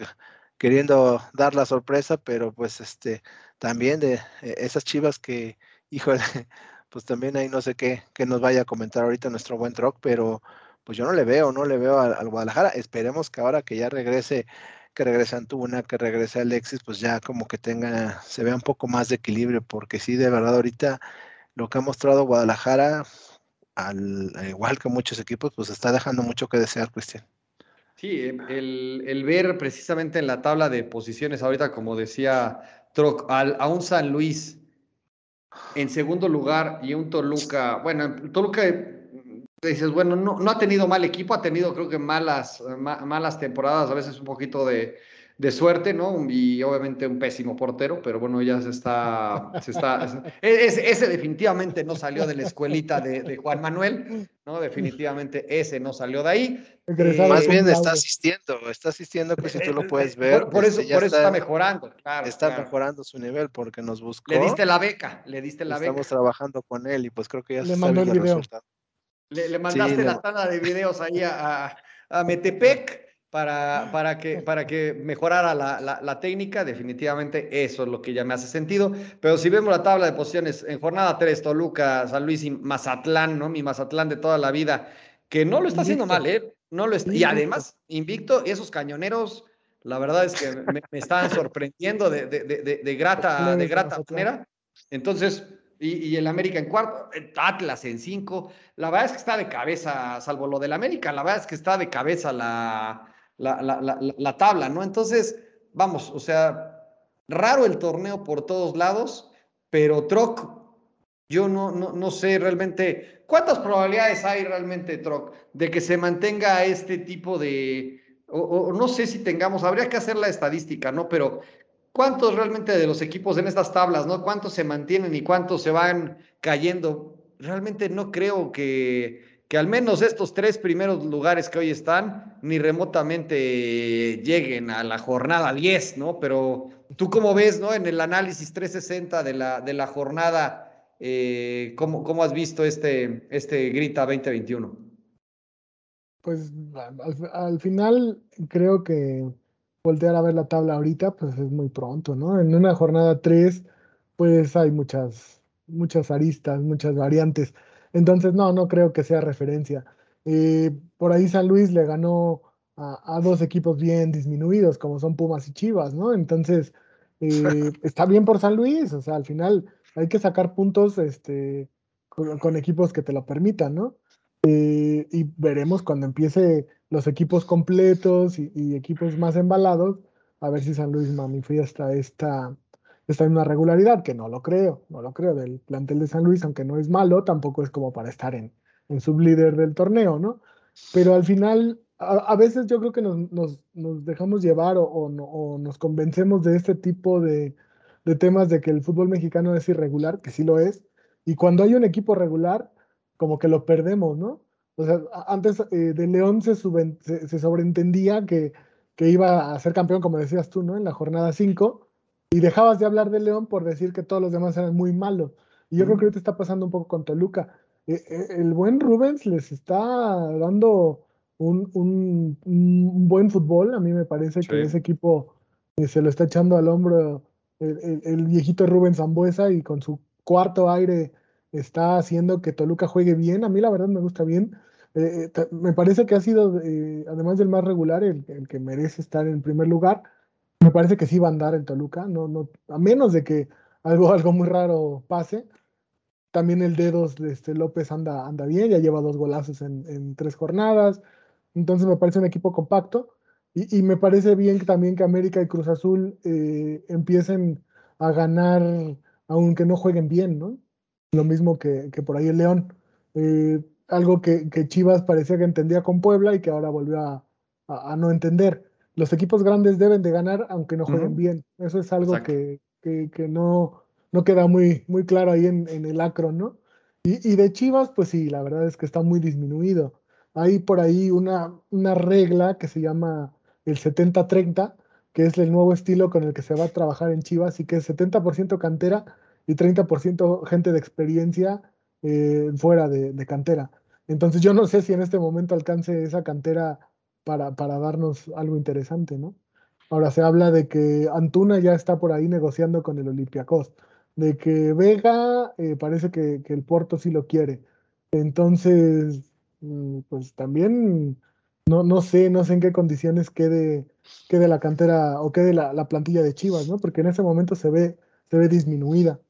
queriendo dar la sorpresa, pero pues este, también de eh, esas chivas que, híjole, pues también ahí no sé qué, que nos vaya a comentar ahorita nuestro buen Troc, pero pues yo no le veo, no le veo al, Guadalajara. Esperemos que ahora que ya regrese, que regrese Antuna, que regrese Alexis, pues ya como que tenga, se vea un poco más de equilibrio, porque sí, de verdad, ahorita lo que ha mostrado Guadalajara, al, igual que muchos equipos, pues está dejando mucho que desear, Cristian. Sí, em, el, ver precisamente en la tabla de posiciones, ahorita como decía a un San Luis. En segundo lugar y un Toluca, bueno, Toluca dices, bueno, no, no ha tenido mal equipo, ha tenido creo que malas, malas temporadas, a veces un poquito de, de suerte, ¿no? Y obviamente un pésimo portero, pero bueno, ya se está, se está, ese, definitivamente no salió de la escuelita de, Juan Manuel, ¿no? Definitivamente ese no salió de ahí. Eh, Más bien está asistiendo, está asistiendo que si tú lo puedes ver. Por, eso, por eso está, mejorando, Está mejorando su nivel porque nos buscó. Le diste la beca, le diste la beca. Estamos trabajando con él y pues creo que ya le se mandó el video. Le, mandaste la tanda de videos ahí a, a Metepec para, para, que, para que mejorara la, la, técnica, definitivamente eso es lo que ya me hace sentido. Pero si vemos la tabla de posiciones en jornada 3, Toluca, San Luis y Mazatlán, ¿no? Mi Mazatlán de toda la vida, que no lo está haciendo mal, ¿eh? No lo está, y además, invicto, esos cañoneros, la verdad es que me, me están sorprendiendo de, de, de, de grata, de grata manera. Entonces, y, el América en cuarto, Atlas en cinco. La verdad es que está de cabeza, salvo lo del América, la verdad es que está de cabeza la, la, tabla, ¿no? Entonces, vamos, o sea, raro el torneo por todos lados, pero Troc, yo no, no, no sé realmente cuántas probabilidades hay realmente, Troc, de que se mantenga este tipo de, o, no sé si tengamos, habría que hacer la estadística, ¿no? Pero ¿cuántos realmente de los equipos en estas tablas, ¿no? ¿Cuántos se mantienen y cuántos se van cayendo? Realmente no creo que, que al menos estos tres primeros lugares que hoy están ni remotamente lleguen a la jornada 10, ¿no? Pero tú cómo ves, ¿no? En el análisis 360 de la, de la jornada, eh, ¿cómo, ¿cómo, has visto este, este Grita 2021? Pues al, final creo que voltear a ver la tabla ahorita, pues es muy pronto, ¿no? En una jornada 3, pues hay muchas, muchas aristas, muchas variantes. Entonces, no, no creo que sea referencia. Eh, por ahí San Luis le ganó a, dos equipos bien disminuidos, como son Pumas y Chivas, ¿no? Entonces, eh, está bien por San Luis, o sea, al final hay que sacar puntos este, con, equipos que te lo permitan, ¿no? Eh, y veremos cuando empiece los equipos completos y, y, equipos más embalados, a ver si San Luis manifiesta esta, esta misma regularidad, que no lo creo, no lo creo del plantel de San Luis, aunque no es malo, tampoco es como para estar en, en sublíder del torneo, ¿no? Pero al final, a, veces yo creo que nos, nos, dejamos llevar o, o, nos convencemos de este tipo de, de, temas de que el fútbol mexicano es irregular, que sí lo es, y cuando hay un equipo regular, como que lo perdemos, ¿no? O sea, antes eh, de León se, se, se, sobreentendía que, que iba a ser campeón, como decías tú, ¿no? En la jornada 5, y dejabas de hablar de León por decir que todos los demás eran muy malos. Y yo creo que ahorita está pasando un poco con Toluca. Eh, eh, el buen Rubens les está dando un, un, buen fútbol. A mí me parece que ese equipo eh, se lo está echando al hombro el, viejito Rubens Zambuesa y con su cuarto aire está haciendo que Toluca juegue bien. A mí la verdad me gusta bien. me parece que ha sido, además del más regular, el, el, que merece estar en primer lugar me parece que sí va a andar en Toluca, no, no, a menos de que algo, algo muy raro pase. También el dedos de este López anda, anda bien, ya lleva dos golazos en, tres jornadas. Entonces me parece un equipo compacto. Y, me parece bien que también que América y Cruz Azul eh, empiecen a ganar, aunque no jueguen bien, ¿no? Lo mismo que, por ahí el León. Eh, algo que, Chivas parecía que entendía con Puebla y que ahora volvió a no entender los equipos grandes deben de ganar aunque no jueguen bien. Eso es algo que, que, no, no queda muy, muy claro ahí en, en el acro, ¿no? Y, y, de Chivas, pues sí, la verdad es que está muy disminuido. Hay por ahí una, una regla que se llama el 70-30, que es el nuevo estilo con el que se va a trabajar en Chivas y que es 70% cantera y 30% gente de experiencia eh, fuera de, de, cantera. Entonces yo no sé si en este momento alcance esa cantera para, para darnos algo interesante, ¿no? Ahora se habla de que Antuna ya está por ahí negociando con el Olympiacos, de que Vega eh, parece que, que, el Porto sí lo quiere. Entonces, mm, pues también no, no sé, no sé en qué condiciones quede, quede la cantera o quede la, la, plantilla de Chivas, ¿no? Porque en ese momento se ve, se ve disminuida.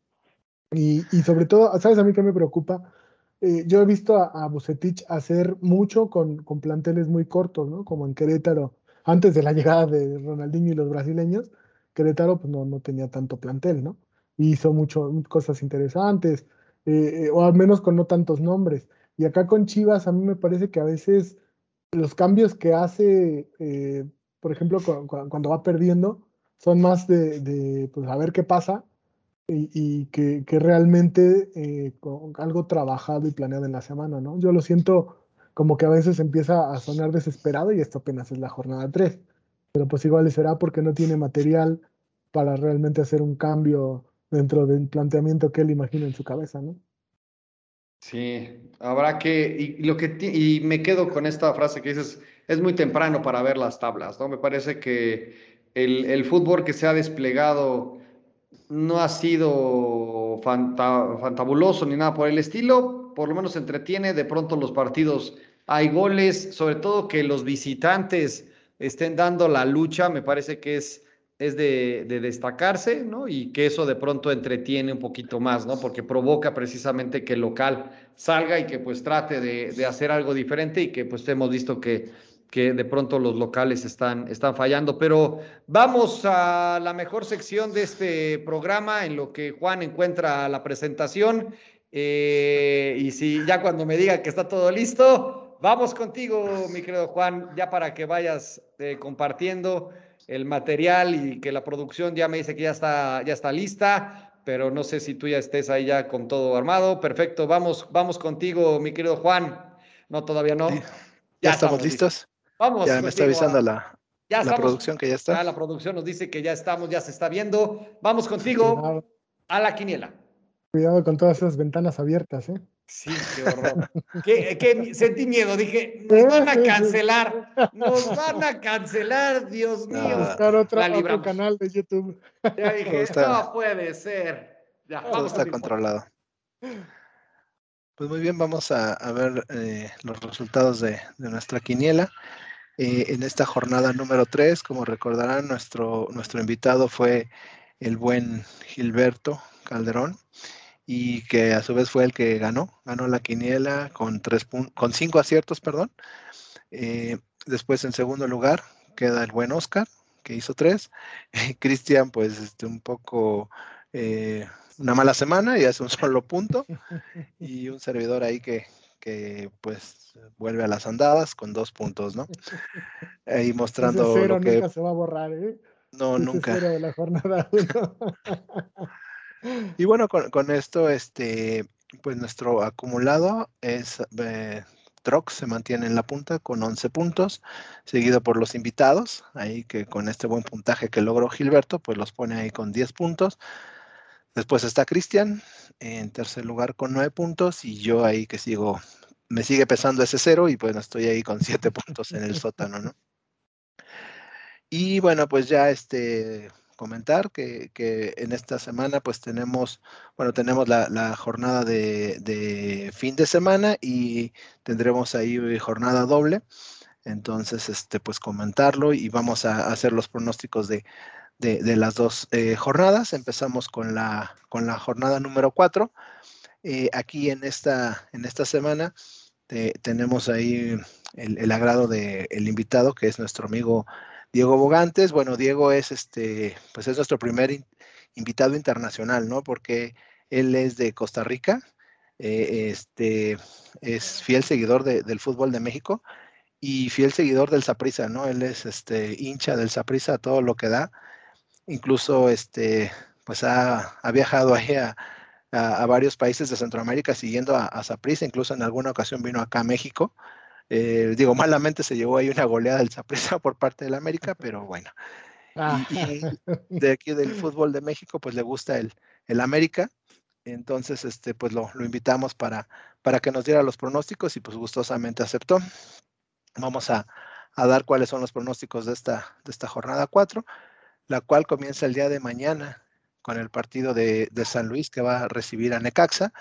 Y, y sobre todo, ¿sabes a mí qué me preocupa? Eh, yo he visto a, a Bucetich hacer mucho con, con, planteles muy cortos, ¿no? Como en Querétaro, antes de la llegada de Ronaldinho y los brasileños, Querétaro pues no, no tenía tanto plantel, ¿no? Hizo mucho, cosas interesantes, eh, eh, o al menos con no tantos nombres. Y acá con Chivas a mí me parece que a veces los cambios que hace por ejemplo, cuando va perdiendo, son más de, pues, a ver qué pasa y, que, realmente eh, con algo trabajado y planeado en la semana, ¿no? Yo lo siento como que a veces empieza a sonar desesperado y esto apenas es la jornada 3, pero pues igual será porque no tiene material para realmente hacer un cambio dentro del planteamiento que él imagina en su cabeza, ¿no? Sí, habrá que, y, lo que, y me quedo con esta frase que dices, es muy temprano para ver las tablas, ¿no? Me parece que el, el fútbol que se ha desplegado no ha sido fantabuloso ni nada por el estilo, por lo menos entretiene, de pronto los partidos hay goles, sobre todo que los visitantes estén dando la lucha, me parece que es es de, destacarse, ¿no? Y que eso de pronto entretiene un poquito más, ¿no? Porque provoca precisamente que el local salga y que pues trate de, hacer algo diferente y que pues hemos visto que, que de pronto los locales están, están fallando. Pero vamos a la mejor sección de este programa en lo que Juan encuentra la presentación. Eh, y si ya cuando me diga que está todo listo, vamos contigo, mi querido Juan, ya para que vayas eh, compartiendo el material y que la producción ya me dice que ya está, ya está lista, pero no sé si tú ya estés ahí ya con todo armado. Perfecto, vamos, vamos contigo, mi querido Juan. No, todavía no. Ya, estamos, listos. Vamos. Ya me está avisando la, la producción que ya está. Ya la producción nos dice que ya estamos, ya se está viendo. Vamos contigo a la quiniela. Cuidado con todas esas ventanas abiertas, ¿eh? Sí, qué horror. ¿Qué, sentí miedo, dije, nos van a cancelar, nos van a cancelar, Dios mío. buscar otro canal de YouTube. Ya dije, no puede ser. Ya, Todo está controlado. Pues muy bien, vamos a, ver eh, los resultados de, nuestra quiniela. Eh, en esta jornada número 3, como recordarán, nuestro, nuestro invitado fue el buen Gilberto Calderón y que a su vez fue el que ganó, ganó la quiniela con, tres con cinco aciertos, perdón. Eh, después en segundo lugar queda el buen Oscar, que hizo tres. Cristian, pues este, un poco eh, una mala semana y hace un solo punto. Y un servidor ahí que, que pues vuelve a las andadas con dos puntos, ¿no? Ahí mostrando lo que... nunca se va a borrar, ¿eh? No, nunca. de la jornada Y bueno, con, esto, este, pues nuestro acumulado es eh, Trox se mantiene en la punta con 11 puntos, seguido por los invitados, ahí que con este buen puntaje que logró Gilberto, pues los pone ahí con 10 puntos. Después está Cristian en tercer lugar con 9 puntos y yo ahí que sigo, me sigue pesando ese cero y pues estoy ahí con 7 puntos en el sótano, ¿no? Y bueno, pues ya este, comentar que, en esta semana pues tenemos, bueno, tenemos la, jornada de, fin de semana y tendremos ahí jornada doble. Entonces, este, pues comentarlo y vamos a hacer los pronósticos de, las dos eh, jornadas. Empezamos con la, con la jornada número 4. Eh, aquí en esta, en esta semana tenemos ahí el, agrado del invitado, que es nuestro amigo Diego Bogantes, bueno, Diego es este, pues es nuestro primer invitado internacional, ¿no? Porque él es de Costa Rica, eh, este, es fiel seguidor del fútbol de México y fiel seguidor del Saprissa, ¿no? Él es este hincha del Saprissa, todo lo que da. Incluso este, pues ha, viajado ahí a, varios países de Centroamérica siguiendo a, a incluso en alguna ocasión vino acá a México eh, digo, malamente se llevó ahí una goleada del Zapresa por parte del América, pero bueno. Ah. Y, de aquí del fútbol de México, pues le gusta el, el América. Entonces, este, pues lo, invitamos para, para que nos diera los pronósticos y pues gustosamente aceptó. Vamos a, dar cuáles son los pronósticos de esta, de esta jornada 4, la cual comienza el día de mañana con el partido de, San Luis que va a recibir a Necaxa.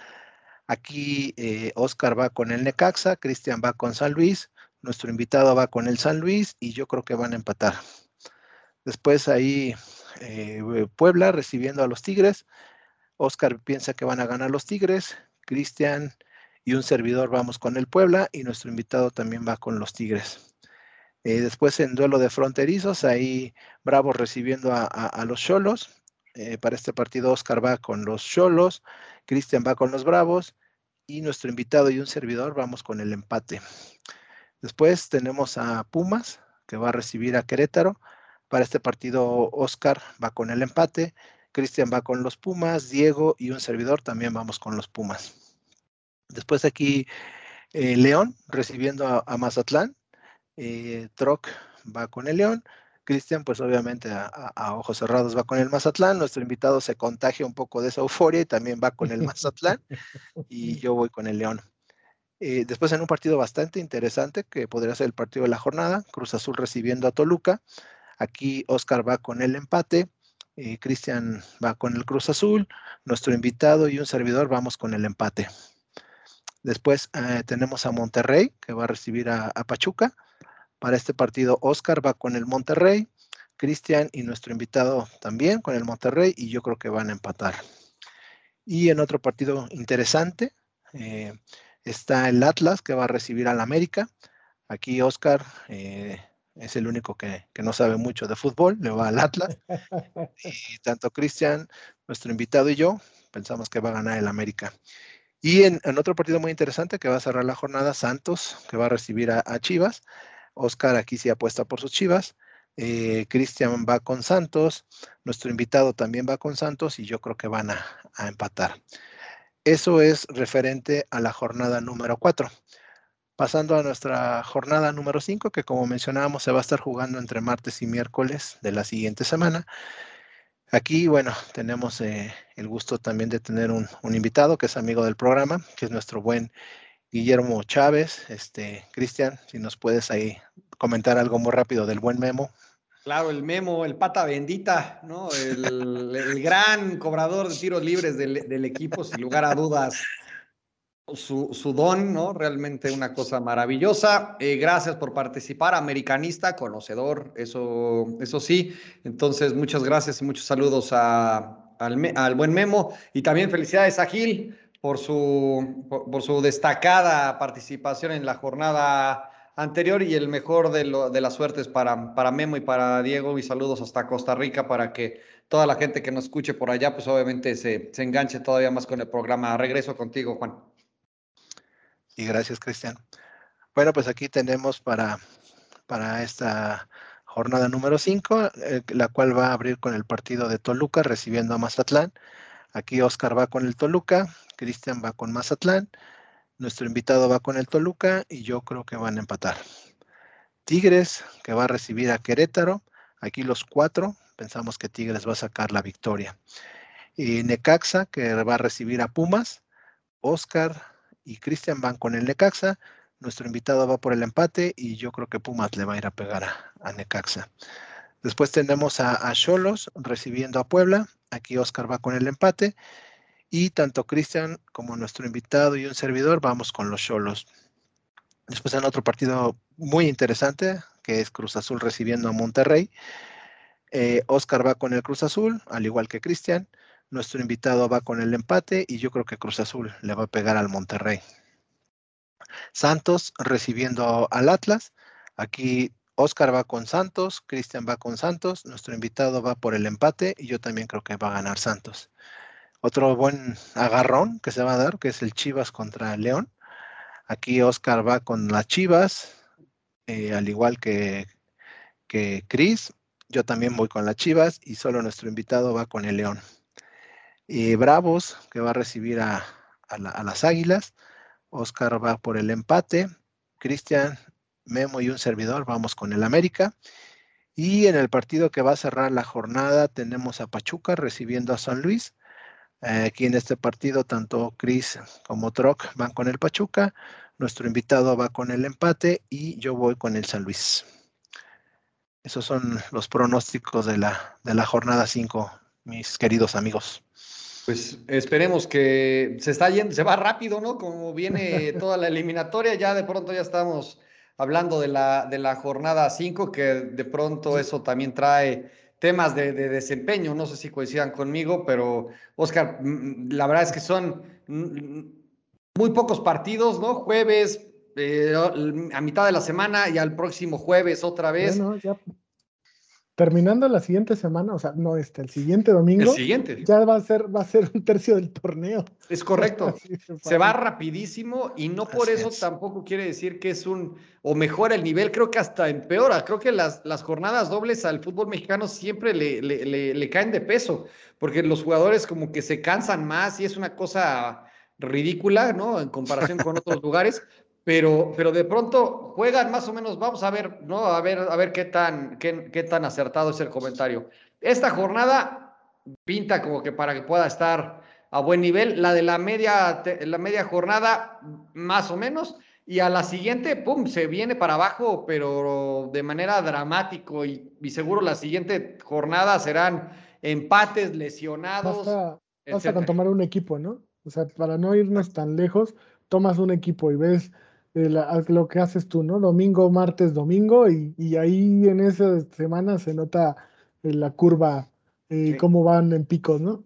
Aquí eh, Oscar va con el Necaxa, Cristian va con San Luis, nuestro invitado va con el San Luis y yo creo que van a empatar. Después ahí eh, Puebla recibiendo a los Tigres. Oscar piensa que van a ganar los Tigres. Cristian y un servidor vamos con el Puebla y nuestro invitado también va con los Tigres. Eh, después en duelo de fronterizos, ahí Bravo recibiendo a, los Cholos. para este partido Oscar va con los Cholos, Cristian va con los Bravos y nuestro invitado y un servidor vamos con el empate. Después tenemos a Pumas que va a recibir a Querétaro. Para este partido, Oscar va con el empate, Cristian va con los Pumas, Diego y un servidor también vamos con los Pumas. Después aquí eh, León recibiendo a, Mazatlán, eh, Troc va con el León, Cristian pues obviamente a, ojos cerrados va con el Mazatlán, nuestro invitado se contagia un poco de esa euforia y también va con el Mazatlán y yo voy con el León. Eh, después en un partido bastante interesante que podría ser el partido de la jornada, Cruz Azul recibiendo a Toluca. Aquí Oscar va con el empate, eh, Cristian va con el Cruz Azul, nuestro invitado y un servidor vamos con el empate. Después eh, tenemos a Monterrey que va a recibir a, a, Pachuca. Para este partido Oscar va con el Monterrey, Cristian y nuestro invitado también con el Monterrey y yo creo que van a empatar. Y en otro partido interesante, Está el Atlas que va a recibir al América. Aquí Oscar eh, es el único que, no sabe mucho de fútbol, le va al Atlas. y tanto Cristian, nuestro invitado y yo pensamos que va a ganar el América. Y en, otro partido muy interesante que va a cerrar la jornada, Santos, que va a recibir a, Chivas. Oscar aquí sí apuesta por sus Chivas. Eh, Cristian va con Santos. Nuestro invitado también va con Santos y yo creo que van a empatar. Eso es referente a la jornada número 4. Pasando a nuestra jornada número 5, que como mencionábamos se va a estar jugando entre martes y miércoles de la siguiente semana. Aquí, bueno, tenemos eh, el gusto también de tener un, invitado que es amigo del programa, que es nuestro buen Guillermo Chávez. Este, Cristian, si nos puedes ahí comentar algo muy rápido del buen Memo. Claro, el Memo, el pata bendita, ¿no? El, gran cobrador de tiros libres del, equipo, sin lugar a dudas. Su, su, don, ¿no? Realmente una cosa maravillosa. Eh, gracias por participar, americanista, conocedor, eso, eso sí. Entonces, muchas gracias y muchos saludos a, al, al, buen Memo. Y también felicidades a Gil por su, por su destacada participación en la jornada anterior y el mejor de, lo, de las suertes para, para Memo y para Diego y saludos hasta Costa Rica para que toda la gente que nos escuche por allá pues obviamente se, se enganche todavía más con el programa. Regreso contigo, Juan. Y gracias, Cristian. Bueno, pues aquí tenemos para, para esta jornada número 5, eh, la cual va a abrir con el partido de Toluca recibiendo a Mazatlán. Aquí Oscar va con el Toluca, Cristian va con Mazatlán nuestro invitado va con el Toluca y yo creo que van a empatar. Tigres, que va a recibir a Querétaro. Aquí los cuatro. Pensamos que Tigres va a sacar la victoria. Y Necaxa, que va a recibir a Pumas. Oscar y Cristian van con el Necaxa. Nuestro invitado va por el empate y yo creo que Pumas le va a ir a pegar a, Necaxa. Después tenemos a Cholos recibiendo a Puebla. Aquí Oscar va con el empate. Y tanto Cristian como nuestro invitado y un servidor vamos con los Cholos. Después en otro partido muy interesante, que es Cruz Azul recibiendo a Monterrey. Eh, Oscar va con el Cruz Azul, al igual que Cristian. Nuestro invitado va con el empate y yo creo que Cruz Azul le va a pegar al Monterrey. Santos recibiendo al Atlas. Aquí Oscar va con Santos, Cristian va con Santos, nuestro invitado va por el empate y yo también creo que va a ganar Santos. Otro buen agarrón que se va a dar, que es el Chivas contra León. Aquí Oscar va con las Chivas, eh, al igual que, que Chris. Yo también voy con las Chivas y solo nuestro invitado va con el León. Bravos, que va a recibir a, las Águilas. Oscar va por el empate. Cristian, Memo y un servidor vamos con el América. Y en el partido que va a cerrar la jornada tenemos a Pachuca recibiendo a San Luis. Eh, aquí en este partido, tanto Chris como Troc van con el Pachuca, nuestro invitado va con el empate y yo voy con el San Luis. Esos son los pronósticos de la, de la jornada 5, mis queridos amigos. Pues esperemos que se está yendo, se va rápido, ¿no? Como viene toda la eliminatoria, ya de pronto ya estamos hablando de la, de la jornada 5, que de pronto eso también trae temas de, desempeño, no sé si coincidan conmigo, pero Oscar, la verdad es que son muy pocos partidos, ¿no? Jueves, eh, a mitad de la semana y al próximo jueves otra vez. Terminando la siguiente semana, o sea, no este, el siguiente domingo. El siguiente. Ya va a ser, va a ser un tercio del torneo. Es correcto. se va rapidísimo y no por eso tampoco quiere decir que es un o mejora el nivel, creo que hasta empeora. Creo que las, las jornadas dobles al fútbol mexicano siempre le, le, le caen de peso, porque los jugadores como que se cansan más y es una cosa ridícula, ¿no? En comparación con otros lugares, pero, pero de pronto juegan más o menos, vamos a ver, ¿no? A ver, a ver qué tan, qué, qué tan acertado es el comentario. Esta jornada pinta como que para que pueda estar a buen nivel, la de la media, la media jornada, más o menos, y a la siguiente, pum, se viene para abajo, pero de manera dramático, y, y seguro la siguiente jornada serán empates, lesionados. Basta, basta con tomar un equipo, ¿no? O sea, para no irnos tan lejos, tomas un equipo y ves lo que haces tú, ¿no? Domingo, martes, domingo, y, ahí en esa semana se nota eh, la curva, eh, cómo van en picos, ¿no?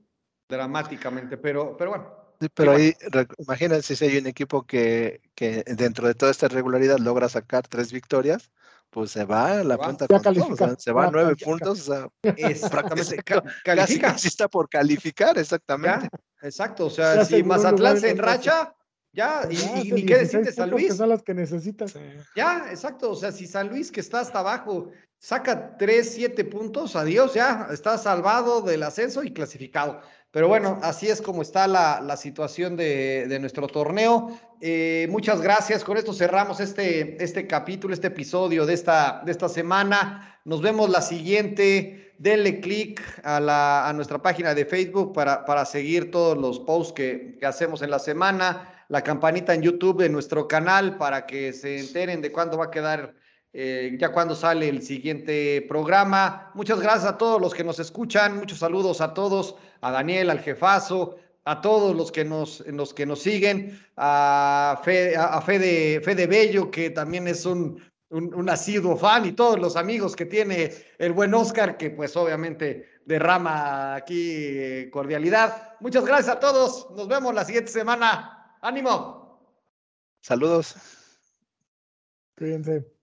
Dramáticamente, pero, pero bueno. pero ahí, imagínense si hay un equipo que, que dentro de toda esta regularidad logra sacar tres victorias, pues se va a la punta con se va a nueve puntos, o sea, exactamente, califica. Casi, está por calificar, exactamente. exacto, o sea, si Mazatlán se enracha, ya, y, ni qué decirte San Luis. Que son las que necesitas. Ya, exacto, o sea, si San Luis que está hasta abajo saca tres, siete puntos, adiós, ya, está salvado del ascenso y clasificado. Pero bueno, así es como está la, la situación de, de, nuestro torneo. Eh, muchas gracias. Con esto cerramos este, este capítulo, este episodio de esta, de esta semana. Nos vemos la siguiente. Denle click a, la, a nuestra página de Facebook para, para seguir todos los posts que, que hacemos en la semana. La campanita en YouTube de nuestro canal para que se enteren de cuándo va a quedar eh, ya cuando sale el siguiente programa. Muchas gracias a todos los que nos escuchan, muchos saludos a todos, a Daniel, al jefazo, a todos los que nos, los que nos siguen, a Fede, a Fede, Bello, que también es un, un, asiduo fan, y todos los amigos que tiene el buen Oscar, que pues obviamente derrama aquí eh, cordialidad. Muchas gracias a todos, nos vemos la siguiente semana. ¡Ánimo! Saludos. Cuídense.